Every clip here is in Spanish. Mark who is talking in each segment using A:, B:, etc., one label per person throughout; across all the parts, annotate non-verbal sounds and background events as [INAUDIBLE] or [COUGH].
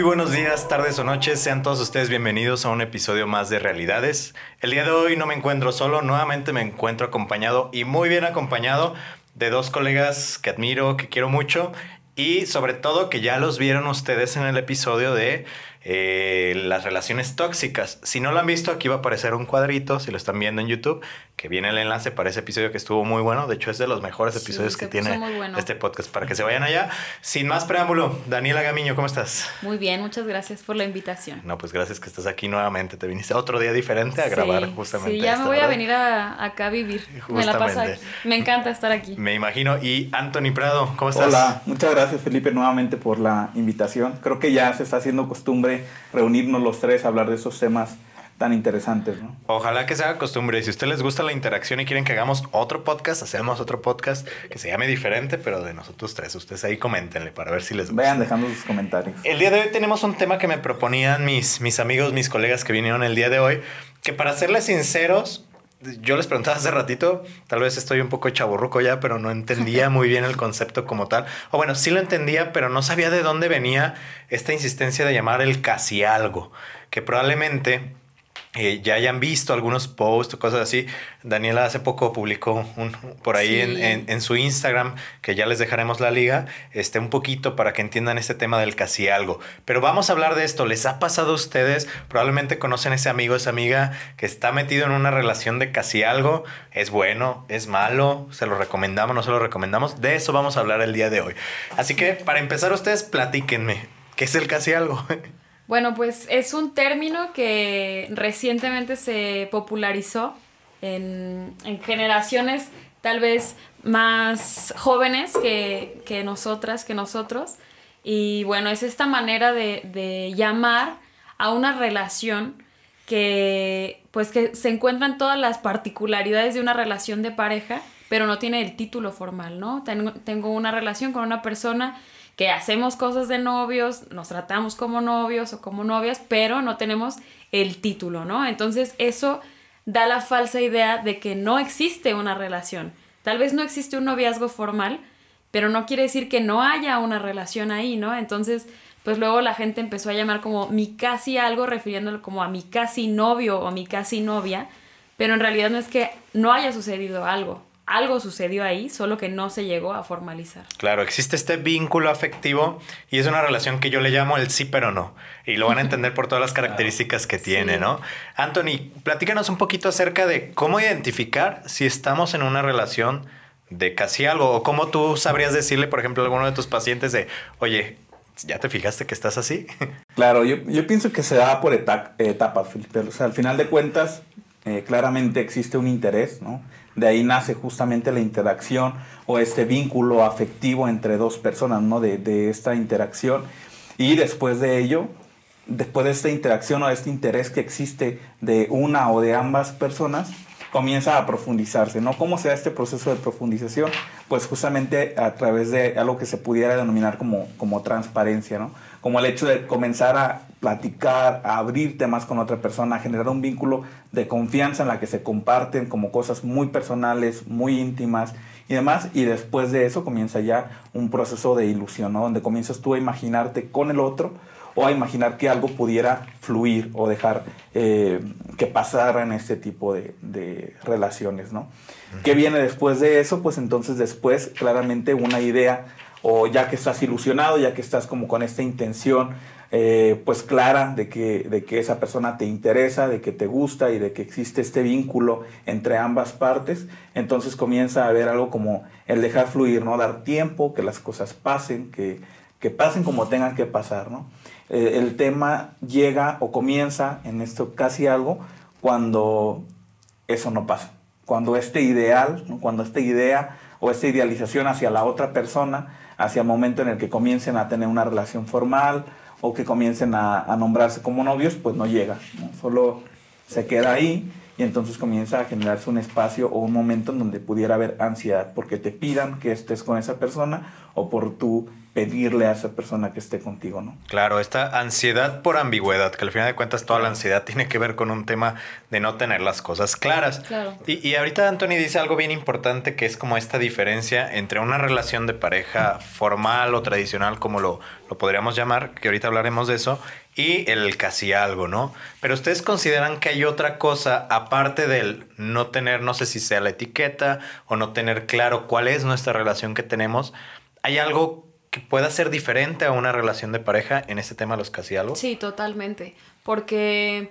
A: Muy buenos días, tardes o noches. Sean todos ustedes bienvenidos a un episodio más de Realidades. El día de hoy no me encuentro solo, nuevamente me encuentro acompañado y muy bien acompañado de dos colegas que admiro, que quiero mucho y sobre todo que ya los vieron ustedes en el episodio de eh, las relaciones tóxicas. Si no lo han visto, aquí va a aparecer un cuadrito, si lo están viendo en YouTube, que viene el enlace para ese episodio que estuvo muy bueno. De hecho, es de los mejores episodios que tiene este podcast para que se vayan allá. Sin más preámbulo, Daniela Gamiño, ¿cómo estás?
B: Muy bien, muchas gracias por la invitación.
A: No, pues gracias que estás aquí nuevamente. Te viniste otro día diferente a grabar justamente.
B: Sí, ya me voy a venir acá a vivir. Me la paso aquí. Me encanta estar aquí.
A: Me imagino. Y Anthony Prado, ¿cómo estás?
C: Hola, muchas gracias Felipe nuevamente por la invitación. Creo que ya se está haciendo costumbre reunirnos los tres a hablar de esos temas tan interesantes, ¿no?
A: Ojalá que se haga costumbre. Si a ustedes les gusta la interacción y quieren que hagamos otro podcast, hacemos otro podcast que se llame diferente, pero de nosotros tres. Ustedes ahí coméntenle para ver si les gusta.
C: Vean dejando sus comentarios.
A: El día de hoy tenemos un tema que me proponían mis, mis amigos, mis colegas que vinieron el día de hoy, que para serles sinceros, yo les preguntaba hace ratito, tal vez estoy un poco chaburruco ya, pero no entendía muy bien el concepto como tal. O bueno, sí lo entendía, pero no sabía de dónde venía esta insistencia de llamar el casi algo, que probablemente eh, ya hayan visto algunos posts o cosas así. Daniela hace poco publicó un, por ahí en, su Instagram, que ya les dejaremos la liga, este, un poquito para que entiendan este tema del casi algo. Pero vamos a hablar de esto. ¿Les ha pasado a ustedes? Probablemente conocen ese amigo, esa amiga que está metido en una relación de casi algo. ¿Es bueno? ¿Es malo? ¿Se lo recomendamos? ¿No se lo recomendamos? De eso vamos a hablar el día de hoy. Así que para empezar ustedes, platíquenme. ¿Qué es el casi algo? [LAUGHS]
B: Bueno, pues es un término que recientemente se popularizó en, generaciones tal vez más jóvenes que, nosotras, que nosotros. Y bueno, es esta manera de, llamar a una relación que pues que se encuentran todas las particularidades de una relación de pareja, pero no tiene el título formal, ¿no? tengo una relación con una persona que hacemos cosas de novios, nos tratamos como novios o como novias, pero no tenemos el título, ¿no? Entonces eso da la falsa idea de que no existe una relación. Tal vez no existe un noviazgo formal, pero no quiere decir que no haya una relación ahí, ¿no? Entonces, pues luego la gente empezó a llamar como mi casi algo, refiriéndolo como a mi casi novio o mi casi novia, pero en realidad no es que no haya sucedido algo algo sucedió ahí, solo que no se llegó a formalizar.
A: Claro, existe este vínculo afectivo y es una relación que yo le llamo el sí pero no. Y lo van a [LAUGHS] entender por todas las características que tiene, ¿no? Anthony, platícanos un poquito acerca de cómo identificar si estamos en una relación de casi algo o cómo tú sabrías decirle, por ejemplo, a alguno de tus pacientes de, oye, ¿ya te fijaste que estás así? [LAUGHS]
C: Claro, yo, pienso que se da por etapas, Felipe. O sea, al final de cuentas, eh, claramente existe un interés, ¿no? De ahí nace justamente la interacción o este vínculo afectivo entre dos personas, ¿no? De, esta interacción. Y después de ello, después de esta interacción o de este interés que existe de una o de ambas personas, comienza a profundizarse, ¿no? ¿Cómo se da este proceso de profundización? Pues justamente a través de algo que se pudiera denominar como, como transparencia, ¿no? Como el hecho de comenzar a platicar, a abrir temas con otra persona, a generar un vínculo de confianza en la que se comparten como cosas muy personales, muy íntimas y demás. Y después de eso comienza ya un proceso de ilusión, ¿no? Donde comienzas tú a imaginarte con el otro o a imaginar que algo pudiera fluir o dejar eh, que pasara en este tipo de, relaciones, ¿no? ¿Qué viene después de eso? Pues entonces después claramente una idea o ya que estás ilusionado, ya que estás como con esta intención eh, pues clara de que, de que esa persona te interesa, de que te gusta y de que existe este vínculo entre ambas partes, entonces comienza a haber algo como el dejar fluir, ¿no? Dar tiempo, que las cosas pasen, que, que pasen como tengan que pasar, ¿no? Eh, el tema llega o comienza en esto casi algo cuando eso no pasa, cuando este ideal, cuando esta idea o esta idealización hacia la otra persona, hacia el momento en el que comiencen a tener una relación formal o que comiencen a, nombrarse como novios, pues no llega, solo se queda ahí y entonces comienza a generarse un espacio o un momento en donde pudiera haber ansiedad porque te pidan que estés con esa persona o por tú pedirle a esa persona que esté contigo, ¿no?
A: Claro, esta ansiedad por ambigüedad, que al final de cuentas toda la ansiedad [LAUGHS] tiene que ver con un tema de no tener las cosas claras.
B: Claro.
A: Y, y ahorita Anthony dice algo bien importante que es como esta diferencia entre una relación de pareja formal o tradicional, como lo, lo podríamos llamar, que ahorita hablaremos de eso, y el casi algo, ¿no? Pero ustedes consideran que hay otra cosa aparte del no tener, no sé si sea la etiqueta o no tener claro cuál es nuestra relación que tenemos. ¿Hay algo que pueda ser diferente a una relación de pareja en este tema de los casi algo?
B: Sí, totalmente. Porque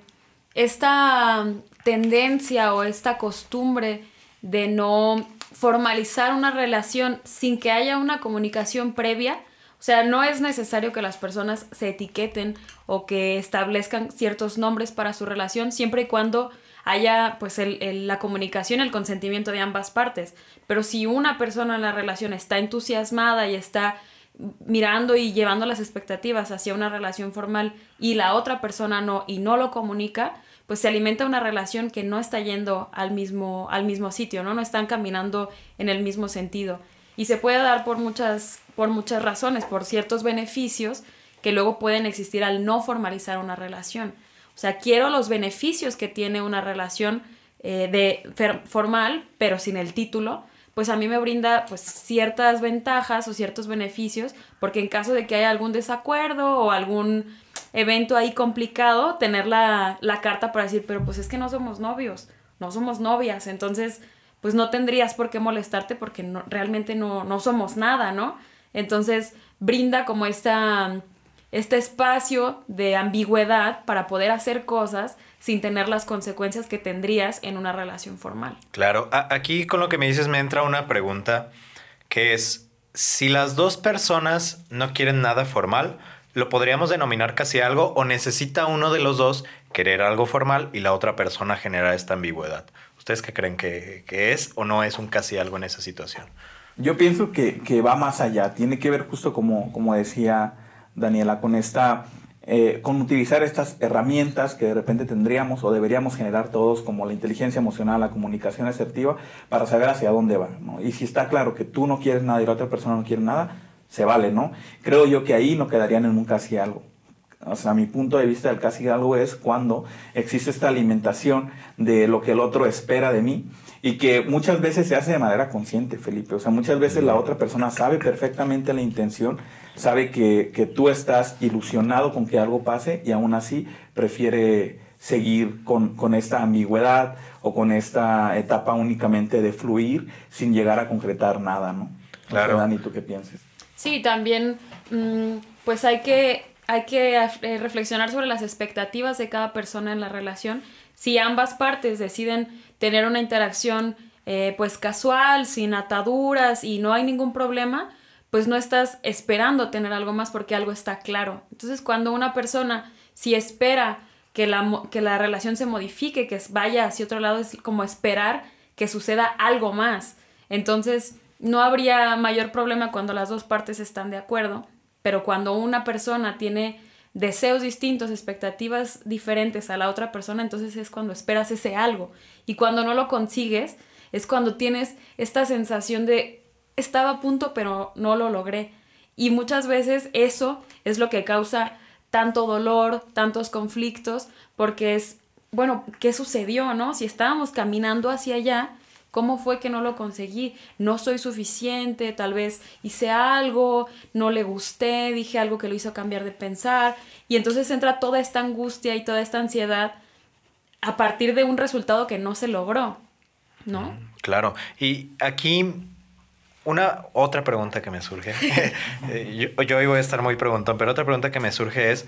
B: esta tendencia o esta costumbre de no formalizar una relación sin que haya una comunicación previa, o sea, no es necesario que las personas se etiqueten o que establezcan ciertos nombres para su relación, siempre y cuando haya pues el, el, la comunicación, el consentimiento de ambas partes. Pero si una persona en la relación está entusiasmada y está mirando y llevando las expectativas hacia una relación formal y la otra persona no y no lo comunica, pues se alimenta una relación que no está yendo al mismo, al mismo sitio, ¿no? No están caminando en el mismo sentido. Y se puede dar por muchas, por muchas razones, por ciertos beneficios que luego pueden existir al no formalizar una relación. O sea, quiero los beneficios que tiene una relación eh, de formal, pero sin el título, pues a mí me brinda pues ciertas ventajas o ciertos beneficios, porque en caso de que haya algún desacuerdo o algún evento ahí complicado, tener la, la carta para decir, pero pues es que no somos novios, no somos novias, entonces pues no tendrías por qué molestarte porque realmente no, no somos nada, ¿no? Entonces brinda como esta, este espacio de ambigüedad para poder hacer cosas sin tener las consecuencias que tendrías en una relación formal.
A: Claro, aquí con lo que me dices me entra una pregunta que es, si las dos personas no quieren nada formal, ¿lo podríamos denominar casi algo o necesita uno de los dos querer algo formal y la otra persona generar esta ambigüedad? ¿Ustedes qué creen que, que es o no es un casi algo en esa situación?
C: Yo pienso que, que va más allá, tiene que ver justo como, como decía Daniela, con esta eh, con utilizar estas herramientas que de repente tendríamos o deberíamos generar todos, como la inteligencia emocional, la comunicación asertiva, para saber hacia dónde va. Y si está claro que tú no quieres nada y la otra persona no quiere nada, se vale, ¿no? Creo yo que ahí no quedarían en un casi algo. O sea, mi punto de vista del casi algo es cuando existe esta alimentación de lo que el otro espera de mí y que muchas veces se hace de manera consciente, Felipe. O sea, muchas veces la otra persona sabe perfectamente la intención, sabe que, que tú estás ilusionado con que algo pase y aún así prefiere seguir con, con, esta ambigüedad o con esta etapa únicamente de fluir sin llegar a concretar nada, ¿no?
A: Claro.
C: O sea, Dani, ¿tú qué piensas?
B: Sí, también, mmm, pues hay que, hay que eh, reflexionar sobre las expectativas de cada persona en la relación. Si ambas partes deciden tener una interacción eh, pues casual, sin ataduras y no hay ningún problema, pues no estás esperando tener algo más porque algo está claro. Entonces cuando una persona si espera que la, que la relación se modifique, que vaya hacia otro lado, es como esperar que suceda algo más. Entonces no habría mayor problema cuando las dos partes están de acuerdo, pero cuando una persona tiene deseos distintos, expectativas diferentes a la otra persona, entonces es cuando esperas ese algo. Y cuando no lo consigues, es cuando tienes esta sensación de estaba a punto pero no lo logré. Y muchas veces eso es lo que causa tanto dolor, tantos conflictos, porque es, bueno, ¿qué sucedió, no? Si estábamos caminando hacia allá, ¿cómo fue que no lo conseguí? No soy suficiente, tal vez hice algo, no le gusté, dije algo que lo hizo cambiar de pensar, y entonces entra toda esta angustia y toda esta ansiedad a partir de un resultado que no se logró, ¿no?
A: Claro, y aquí una otra pregunta que me surge, [LAUGHS] yo, yo hoy voy a estar muy preguntón, pero otra pregunta que me surge es,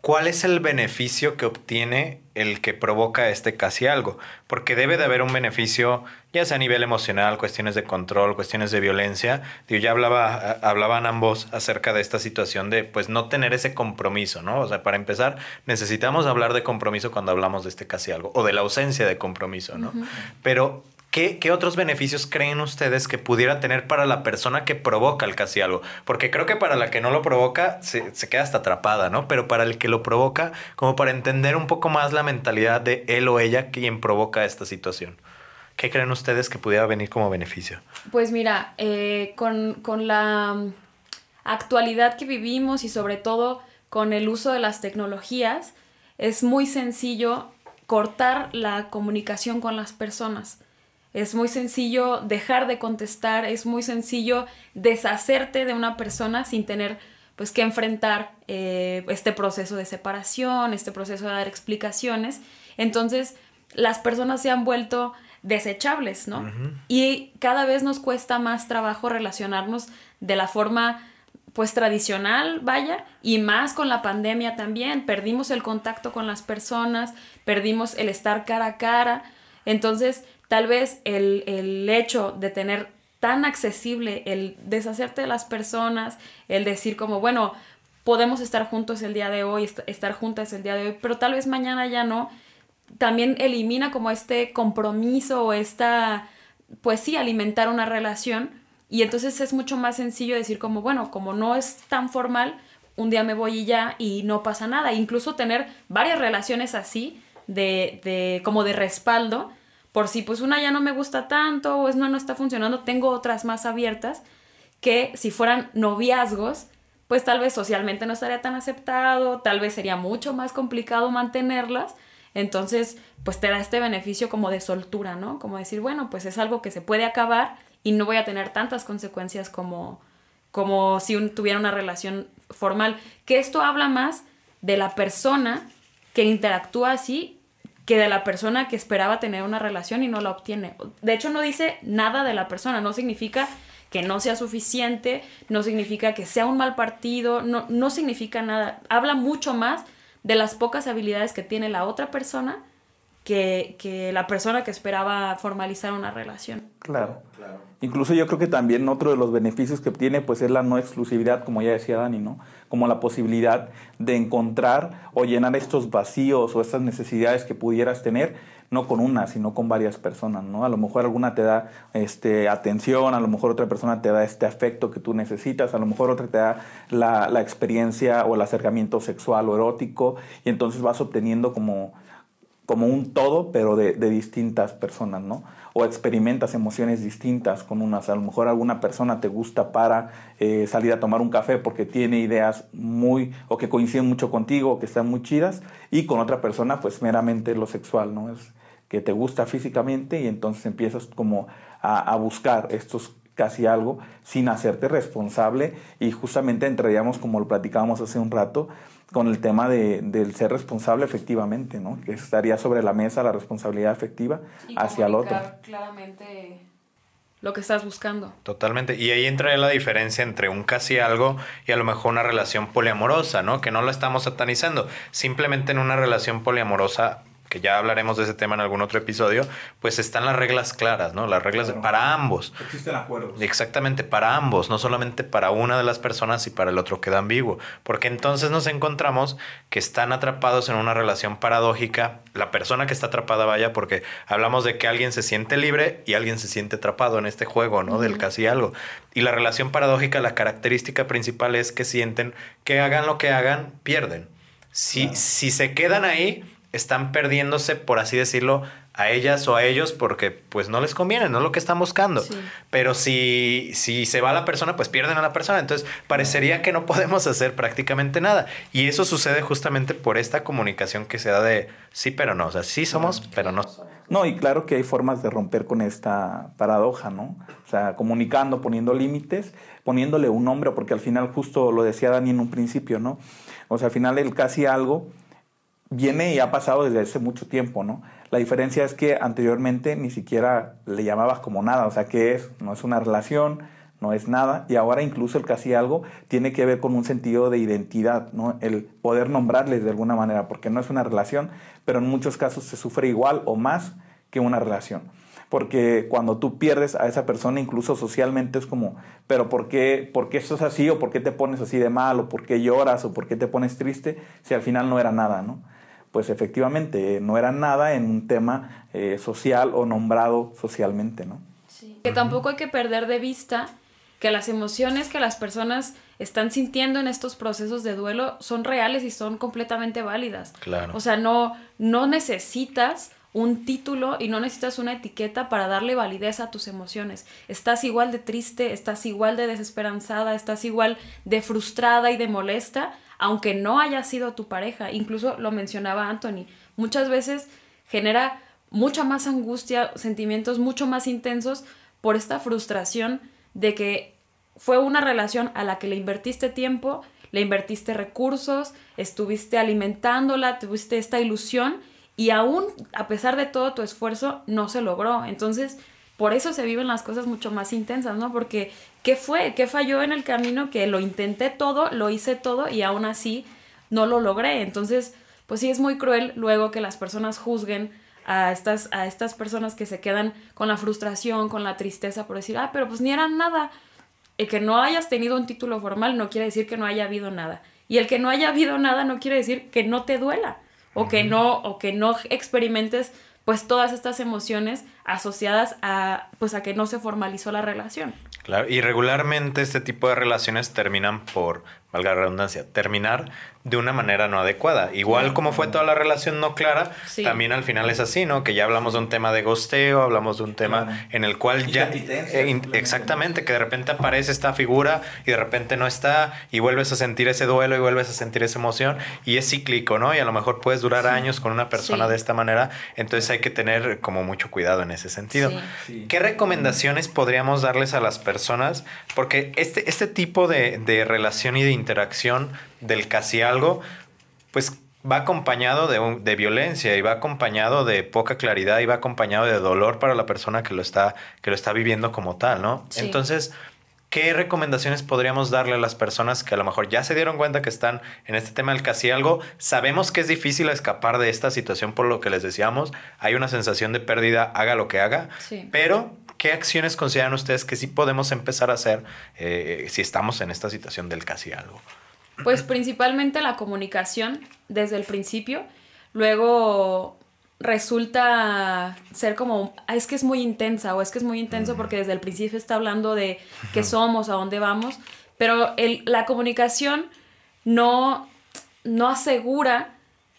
A: ¿cuál es el beneficio que obtiene el que provoca este casi algo? Porque debe de haber un beneficio, ya sea a nivel emocional, cuestiones de control, cuestiones de violencia. Digo, ya hablaba, hablaban ambos acerca de esta situación de pues no tener ese compromiso, ¿no? O sea, para empezar, necesitamos hablar de compromiso cuando hablamos de este casi algo, o de la ausencia de compromiso, ¿no? Uh -huh. Pero ¿Qué, otros beneficios creen ustedes que pudiera tener para la persona que provoca el casi algo? Porque creo que para la que no lo provoca se, se, queda hasta atrapada, ¿no? Pero para el que lo provoca, como para entender un poco más la mentalidad de él o ella quien provoca esta situación. ¿Qué creen ustedes que pudiera venir como beneficio?
B: Pues mira, eh, con, con la actualidad que vivimos y sobre todo con el uso de las tecnologías, es muy sencillo cortar la comunicación con las personas es muy sencillo dejar de contestar, es muy sencillo deshacerte de una persona sin tener pues que enfrentar eh, este proceso de separación, este proceso de dar explicaciones. Entonces, las personas se han vuelto desechables, ¿no? Y cada vez nos cuesta más trabajo relacionarnos de la forma pues tradicional, vaya, y más con la pandemia también. Perdimos el contacto con las personas, perdimos el estar cara a cara. Entonces, Tal vez el, hecho de tener tan accesible el deshacerte de las personas, el decir como, bueno, podemos estar juntos el día de hoy, estar juntas el día de hoy, pero tal vez mañana ya no, también elimina como este compromiso o esta, pues sí, alimentar una relación. Y entonces es mucho más sencillo decir como, bueno, como no es tan formal, un día me voy y ya y no pasa nada. Incluso tener varias relaciones así, de, de como de respaldo, por si pues una ya no me gusta tanto o es no, no está funcionando, tengo otras más abiertas que si fueran noviazgos, pues tal vez socialmente no estaría tan aceptado, tal vez sería mucho más complicado mantenerlas. Entonces, pues te da este beneficio como de soltura, ¿no? Como decir, bueno, pues es algo que se puede acabar y no voy a tener tantas consecuencias como, como si tuviera una relación formal. Que esto habla más de la persona que interactúa así que de la persona que esperaba tener una relación y no la obtiene. De hecho, no dice nada de la persona, no significa que no sea suficiente, no significa que sea un mal partido, no, no significa nada. Habla mucho más de las pocas habilidades que tiene la otra persona que, que la persona que esperaba formalizar una relación.
C: Claro. claro. Incluso yo creo que también otro de los beneficios que obtiene pues es la no exclusividad, como ya decía Dani, ¿no? Como la posibilidad de encontrar o llenar estos vacíos o estas necesidades que pudieras tener, no con una, sino con varias personas, ¿no? A lo mejor alguna te da este, atención, a lo mejor otra persona te da este afecto que tú necesitas, a lo mejor otra te da la, la experiencia o el acercamiento sexual o erótico, y entonces vas obteniendo como como un todo, pero de, distintas personas, ¿no? O experimentas emociones distintas con unas. A lo mejor alguna persona te gusta para eh, salir a tomar un café porque tiene ideas muy, o que coinciden mucho contigo, o que están muy chidas, y con otra persona, pues meramente lo sexual, ¿no? Es que te gusta físicamente y entonces empiezas como a, a buscar estos casi algo sin hacerte responsable y justamente entraríamos como lo platicábamos hace un rato con el tema de, del ser responsable efectivamente, ¿no? Que estaría sobre la mesa la responsabilidad efectiva hacia el otro.
B: Claramente lo que estás buscando.
A: Totalmente. Y ahí entraría la diferencia entre un casi algo y a lo mejor una relación poliamorosa, ¿no? Que no lo estamos satanizando. Simplemente en una relación poliamorosa que ya hablaremos de ese tema en algún otro episodio, pues están las reglas claras, ¿no? Las reglas para ambos.
C: Existen acuerdos.
A: Exactamente, para ambos, no solamente para una de las personas y para el otro queda ambiguo. Porque entonces nos encontramos que están atrapados en una relación paradójica, la persona que está atrapada vaya, porque hablamos de que alguien se siente libre y alguien se siente atrapado en este juego, ¿no? Del casi algo. Y la relación paradójica, la característica principal es que sienten que hagan lo que hagan, pierden. Si, si se quedan ahí, están perdiéndose, por así decirlo, a ellas o a ellos porque pues no les conviene, no es lo que están buscando. Pero si, si se va la persona, pues pierden a la persona. Entonces parecería que no podemos hacer prácticamente nada. Y eso sucede justamente por esta comunicación que se da de sí, pero no. O sea, sí somos, pero no.
C: No, y claro que hay formas de romper con esta paradoja, ¿no? O sea, comunicando, poniendo límites, poniéndole un nombre, porque al final justo lo decía Dani en un principio, ¿no? O sea, al final el casi algo viene y ha pasado desde hace mucho tiempo, ¿no? La diferencia es que anteriormente ni siquiera le llamabas como nada, o sea, ¿qué es? No es una relación, no es nada, y ahora incluso el casi algo tiene que ver con un sentido de identidad, ¿no? El poder nombrarles de alguna manera, porque no es una relación, pero en muchos casos se sufre igual o más que una relación. Porque cuando tú pierdes a esa persona, incluso socialmente, es como, pero ¿por qué, ¿por qué eso es así? ¿O por qué te pones así de mal? ¿O por qué lloras? ¿O por qué te pones triste? Si al final no era nada, ¿no? Pues efectivamente no era nada en un tema eh, social o nombrado socialmente, ¿no?
B: Que tampoco hay que perder de vista que las emociones que las personas están sintiendo en estos procesos de duelo son reales y son completamente válidas.
A: Claro.
B: O sea, no, no necesitas un título y no necesitas una etiqueta para darle validez a tus emociones. Estás igual de triste, estás igual de desesperanzada, estás igual de frustrada y de molesta, aunque no haya sido tu pareja. Incluso lo mencionaba Anthony, muchas veces genera mucha más angustia, sentimientos mucho más intensos por esta frustración de que fue una relación a la que le invertiste tiempo, le invertiste recursos, estuviste alimentándola, tuviste esta ilusión y aún a pesar de todo tu esfuerzo no se logró. Entonces, por eso se viven las cosas mucho más intensas, ¿no? Porque, ¿qué fue? ¿Qué falló en el camino? Que lo intenté todo, lo hice todo y aún así no lo logré. Entonces, pues sí es muy cruel luego que las personas juzguen a estas, a estas personas que se quedan con la frustración, con la tristeza por decir, ah, pero pues ni eran nada. El que no hayas tenido un título formal no quiere decir que no haya habido nada. Y el que no haya habido nada no quiere decir que no te duela o que no, o que no experimentes pues todas estas emociones asociadas a pues a que no se formalizó la relación.
A: Claro, y regularmente este tipo de relaciones terminan por valga la redundancia, terminar de una manera no adecuada. Igual como fue toda la relación no clara, también al final es así, ¿no? Que ya hablamos de un tema de gosteo, hablamos de un tema en el cual ya... Eh, exactamente, que de repente aparece esta figura y de repente no está y vuelves a sentir ese duelo y vuelves a sentir esa emoción y es cíclico, ¿no? Y a lo mejor puedes durar años con una persona de esta manera, entonces hay que tener como mucho cuidado en ese sentido. ¿Qué recomendaciones podríamos darles a las personas? Porque este, este tipo de, de relación y de interacción del casi algo, pues va acompañado de, de, violencia y va acompañado de poca claridad y va acompañado de dolor para la persona que lo está, que lo está viviendo como tal, ¿no? Entonces, ¿qué recomendaciones podríamos darle a las personas que a lo mejor ya se dieron cuenta que están en este tema del casi algo? Sabemos que es difícil escapar de esta situación por lo que les decíamos, hay una sensación de pérdida, haga lo que haga, pero ¿qué acciones consideran ustedes que sí podemos empezar a hacer eh, si estamos en esta situación del casi algo?
B: Pues principalmente la comunicación desde el principio. Luego resulta ser como, ah, es que es muy intensa o es que es muy intenso porque desde el principio está hablando de qué somos, a dónde vamos, pero el, la comunicación no, no asegura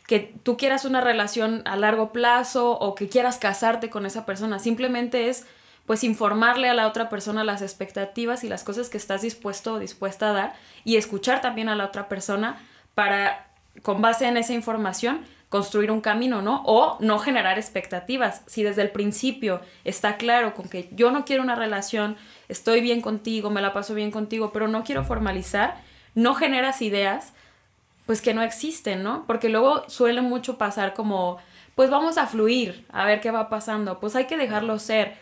B: que tú quieras una relación a largo plazo o que quieras casarte con esa persona, simplemente es pues informarle a la otra persona las expectativas y las cosas que estás dispuesto o dispuesta a dar y escuchar también a la otra persona para, con base en esa información, construir un camino, ¿no? O no generar expectativas. Si desde el principio está claro con que yo no quiero una relación, estoy bien contigo, me la paso bien contigo, pero no quiero formalizar, no generas ideas, pues que no existen, ¿no? Porque luego suele mucho pasar como, pues vamos a fluir, a ver qué va pasando, pues hay que dejarlo ser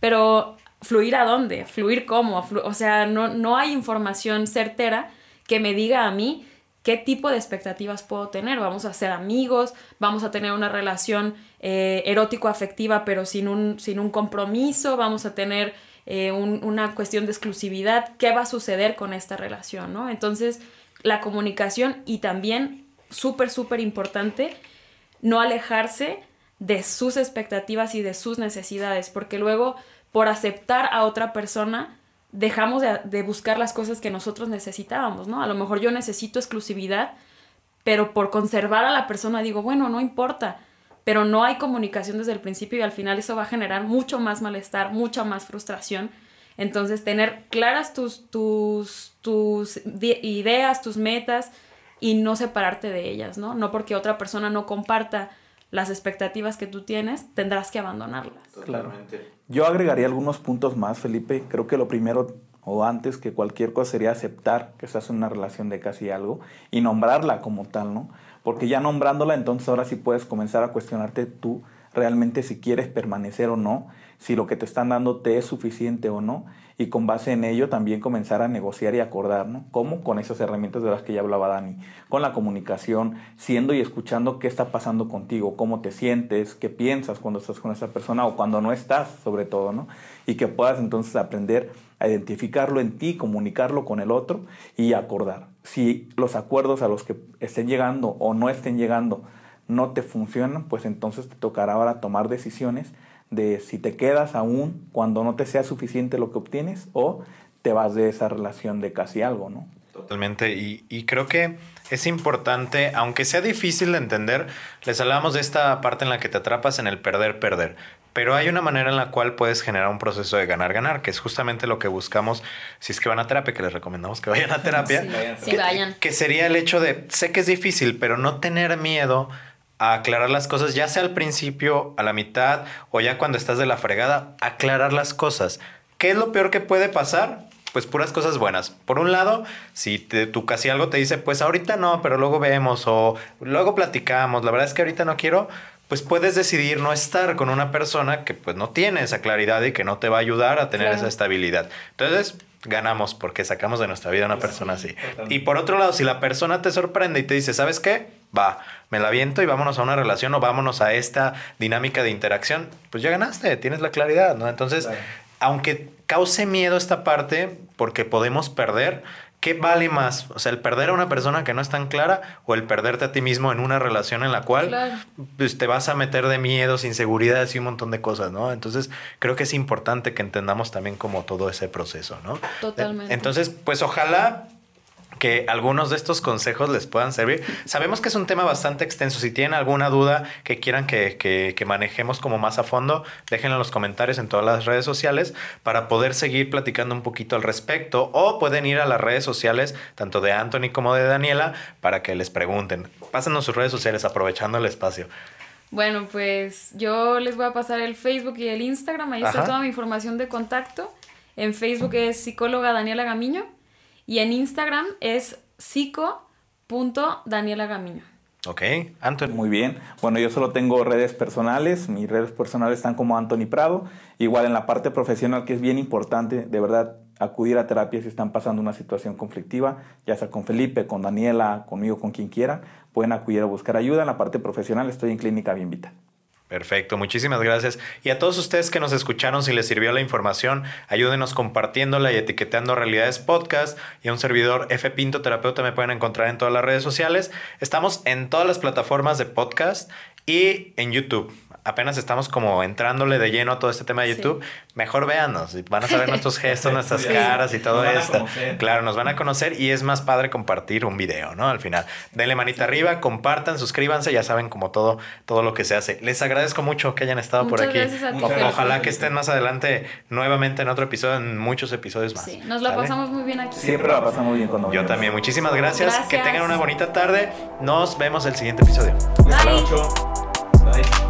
B: pero fluir a dónde, fluir cómo, o sea, no, no hay información certera que me diga a mí qué tipo de expectativas puedo tener. Vamos a ser amigos, vamos a tener una relación eh, erótico-afectiva, pero sin un, sin un compromiso, vamos a tener eh, una cuestión de exclusividad. ¿Qué va a suceder con esta relación? ¿no? Entonces, la comunicación y también, súper, súper importante, no alejarse de sus expectativas y de sus necesidades, porque luego por aceptar a otra persona dejamos de, buscar las cosas que nosotros necesitábamos, ¿no? A lo mejor yo necesito exclusividad, pero por conservar a la persona digo, bueno, no importa, pero no hay comunicación desde el principio y al final eso va a generar mucho más malestar, mucha más frustración. Entonces, tener claras tus, tus, tus ideas, tus metas y no separarte de ellas, ¿no? No porque otra persona no comparta las expectativas que tú tienes, tendrás que abandonarlas.
C: Claramente. Yo agregaría algunos puntos más, Felipe. Creo que lo primero o antes que cualquier cosa sería aceptar que estás en una relación de casi algo y nombrarla como tal, ¿no? Porque ya nombrándola, entonces ahora sí puedes comenzar a cuestionarte tú realmente si quieres permanecer o no, si lo que te están dando te es suficiente o no, y con base en ello también comenzar a negociar y acordar, ¿no? ¿Cómo? Con esas herramientas de las que ya hablaba Dani, con la comunicación, siendo y escuchando qué está pasando contigo, cómo te sientes, qué piensas cuando estás con esa persona o cuando no estás, sobre todo, ¿no? Y que puedas entonces aprender a identificarlo en ti, comunicarlo con el otro y acordar. Si los acuerdos a los que estén llegando o no estén llegando no te funcionan, pues entonces te tocará ahora tomar decisiones de si te quedas aún cuando no te sea suficiente lo que obtienes o te vas de esa relación de casi algo, ¿no?
A: Totalmente, y, y creo que es importante, aunque sea difícil de entender, les hablamos de esta parte en la que te atrapas en el perder-perder. Pero hay una manera en la cual puedes generar un proceso de ganar-ganar, que es justamente lo que buscamos si es que van a terapia, que les recomendamos que vayan a terapia.
B: Sí, vayan.
A: Que sería el hecho de, sé que es difícil, pero no tener miedo a aclarar las cosas, ya sea al principio, a la mitad o ya cuando estás de la fregada, aclarar las cosas. ¿Qué es lo peor que puede pasar? pues puras cosas buenas. Por un lado, si te, tú casi algo te dice, pues ahorita no, pero luego vemos o luego platicamos, la verdad es que ahorita no quiero, pues puedes decidir no estar con una persona que pues no tiene esa claridad y que no te va a ayudar a tener esa estabilidad. Entonces, ganamos porque sacamos de nuestra vida a una persona así. Y por otro lado, si la persona te sorprende y te dice, ¿sabes qué? Va, me la viento y vámonos a una relación o vámonos a esta dinámica de interacción, pues ya ganaste, tienes la claridad, ¿no? Entonces, aunque cause miedo esta parte, porque podemos perder, ¿qué vale más? O sea, el perder a una persona que no es tan clara o el perderte a ti mismo en una relación en la cual pues, te vas a meter de miedos, inseguridades y un montón de cosas, ¿no? Entonces, creo que es importante que entendamos también como todo ese proceso, ¿no?
B: Totalmente.
A: Entonces, pues ojalá que algunos de estos consejos les puedan servir. Sabemos que es un tema bastante extenso. Si tienen alguna duda que quieran que, que, manejemos como más a fondo, déjenlo en los comentarios en todas las redes sociales para poder seguir platicando un poquito al respecto. O pueden ir a las redes sociales, tanto de Anthony como de Daniela, para que les pregunten. Pásenos sus redes sociales aprovechando el espacio.
B: Bueno, pues yo les voy a pasar el Facebook y el Instagram. Ahí está toda mi información de contacto. En Facebook es psicóloga Daniela Gamiño. Y en Instagram es psico.danielagamiño.
A: Ok, Anthony.
C: Muy bien. Bueno, yo solo tengo redes personales. Mis redes personales están como Anthony Prado. Igual en la parte profesional, que es bien importante, de verdad, acudir a terapia si están pasando una situación conflictiva, ya sea con Felipe, con Daniela, conmigo, con quien quieran. Pueden acudir a buscar ayuda. En la parte profesional estoy en Clínica Bienvita.
A: Perfecto, muchísimas gracias. Y a todos ustedes que nos escucharon, si les sirvió la información, ayúdenos compartiéndola y etiquetando Realidades Podcast. Y a un servidor F Pinto Terapeuta me pueden encontrar en todas las redes sociales. Estamos en todas las plataformas de podcast y en YouTube apenas estamos como entrándole de lleno a todo este tema de YouTube, mejor véanos y van a saber nuestros [LAUGHS] gestos, nuestras caras y todo esto. Claro, nos van a conocer y es más padre compartir un video, ¿no? Al final, denle manita arriba, compartan, suscríbanse, ya saben como todo, todo lo que se hace. Les agradezco mucho que hayan estado por aquí. Ojalá que estén más adelante nuevamente en otro episodio, en muchos episodios más.
B: Sí, nos la pasamos muy bien aquí.
C: Siempre la pasamos muy bien con
A: Yo también, muchísimas gracias. Que tengan una bonita tarde. Nos vemos el siguiente episodio.
B: Bye.